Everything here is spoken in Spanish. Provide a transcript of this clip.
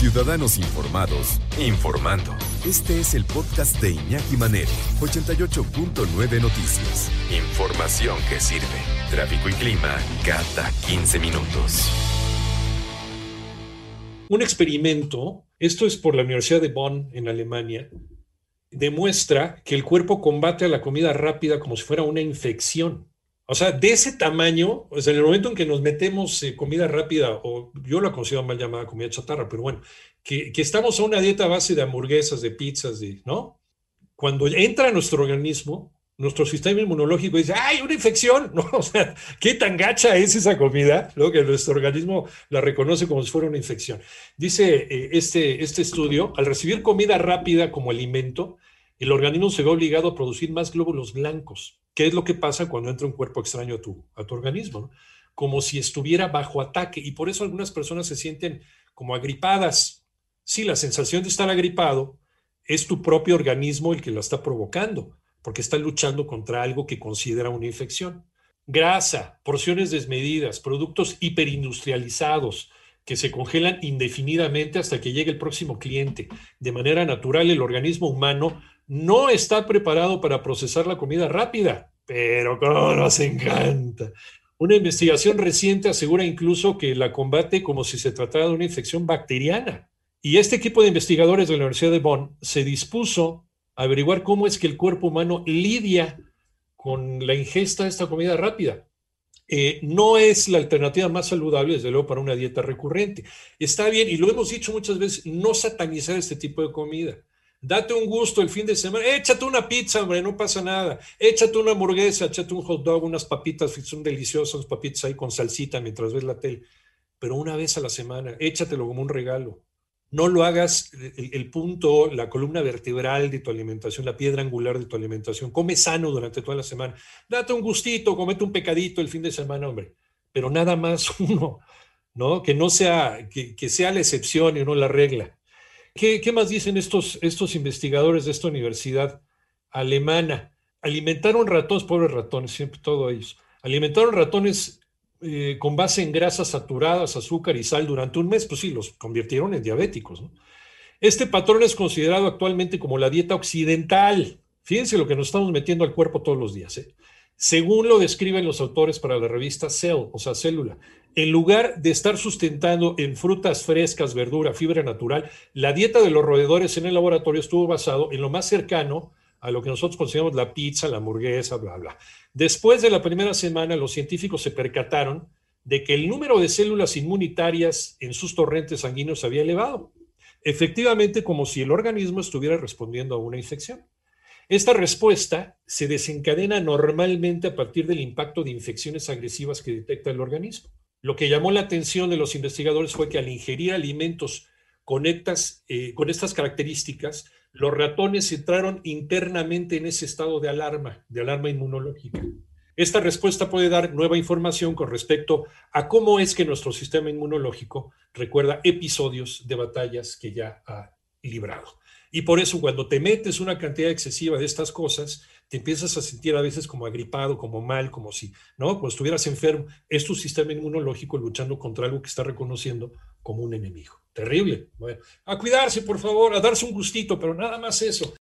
Ciudadanos Informados, informando. Este es el podcast de Iñaki Manero, 88.9 Noticias. Información que sirve. Tráfico y clima cada 15 minutos. Un experimento, esto es por la Universidad de Bonn en Alemania, demuestra que el cuerpo combate a la comida rápida como si fuera una infección. O sea, de ese tamaño, pues en el momento en que nos metemos eh, comida rápida, o yo la considero mal llamada comida chatarra, pero bueno, que, estamos a una dieta base de hamburguesas, de pizzas, de, ¿no? Cuando entra a nuestro organismo, nuestro sistema inmunológico dice, ¡ay, una infección! ¿No? O sea, ¿qué tan gacha es esa comida? ¿no? Que nuestro organismo la reconoce como si fuera una infección. Dice eh, este, este estudio, al recibir comida rápida como alimento, el organismo se ve obligado a producir más glóbulos blancos ¿Qué es lo que pasa cuando entra un cuerpo extraño a tu, a tu organismo? Como si estuviera bajo ataque y por eso algunas personas se sienten como agripadas. Sí, la sensación de estar agripado es tu propio organismo el que lo está provocando, porque está luchando contra algo que considera una infección. Grasa, porciones desmedidas, productos hiperindustrializados que se congelan indefinidamente hasta que llegue el próximo cliente. De manera natural, el organismo humano no está preparado para procesar la comida rápida, pero cómo nos encanta. Una investigación reciente asegura incluso que la combate como si se tratara de una infección bacteriana. Y este equipo de investigadores de la Universidad de Bonn se dispuso a averiguar cómo es que el cuerpo humano lidia con la ingesta de esta comida rápida. Eh, no es la alternativa más saludable, desde luego, para una dieta recurrente. Está bien, y lo hemos dicho muchas veces, no satanizar este tipo de comida. Date un gusto el fin de semana. Échate una pizza, hombre, no pasa nada. Échate una hamburguesa, échate un hot dog, unas papitas, son deliciosas, papitas ahí con salsita mientras ves la tele. Pero una vez a la semana, échatelo como un regalo. No lo hagas el, punto, la columna vertebral de tu alimentación, la piedra angular de tu alimentación. Come sano durante toda la semana. Date un gustito, comete un pecadito el fin de semana, hombre. Pero nada más uno, ¿no? Que no sea, que, que sea la excepción y no la regla. ¿Qué, más dicen estos, estos investigadores de esta universidad alemana? Alimentaron ratones, pobres ratones, siempre todos ellos. Alimentaron ratones eh, con base en grasas saturadas, azúcar y sal durante un mes, pues sí, los convirtieron en diabéticos. Este patrón es considerado actualmente como la dieta occidental. Fíjense lo que nos estamos metiendo al cuerpo todos los días. ¿eh? Según lo describen los autores para la revista Cell, o sea, célula, en lugar de estar sustentando en frutas frescas, verdura, fibra natural, la dieta de los roedores en el laboratorio estuvo basado en lo más cercano a lo que nosotros consideramos la pizza, la hamburguesa, bla, bla. Después de la primera semana, los científicos se percataron de que el número de células inmunitarias en sus torrentes sanguíneos había elevado, efectivamente como si el organismo estuviera respondiendo a una infección. Esta respuesta se desencadena normalmente a partir del impacto de infecciones agresivas que detecta el organismo. Lo que llamó la atención de los investigadores fue que al ingerir alimentos con estas, eh, con estas características, los ratones entraron internamente en ese estado de alarma, de alarma inmunológica. Esta respuesta puede dar nueva información con respecto a cómo es que nuestro sistema inmunológico recuerda episodios de batallas que ya ha librado. Y por eso cuando te metes una cantidad excesiva de estas cosas, te empiezas a sentir a veces como agripado, como mal, como si, ¿no? Estuvieras enfermo. Es tu sistema inmunológico luchando contra algo que está reconociendo como un enemigo. Terrible. A cuidarse, por favor, a darse un gustito, pero nada más eso.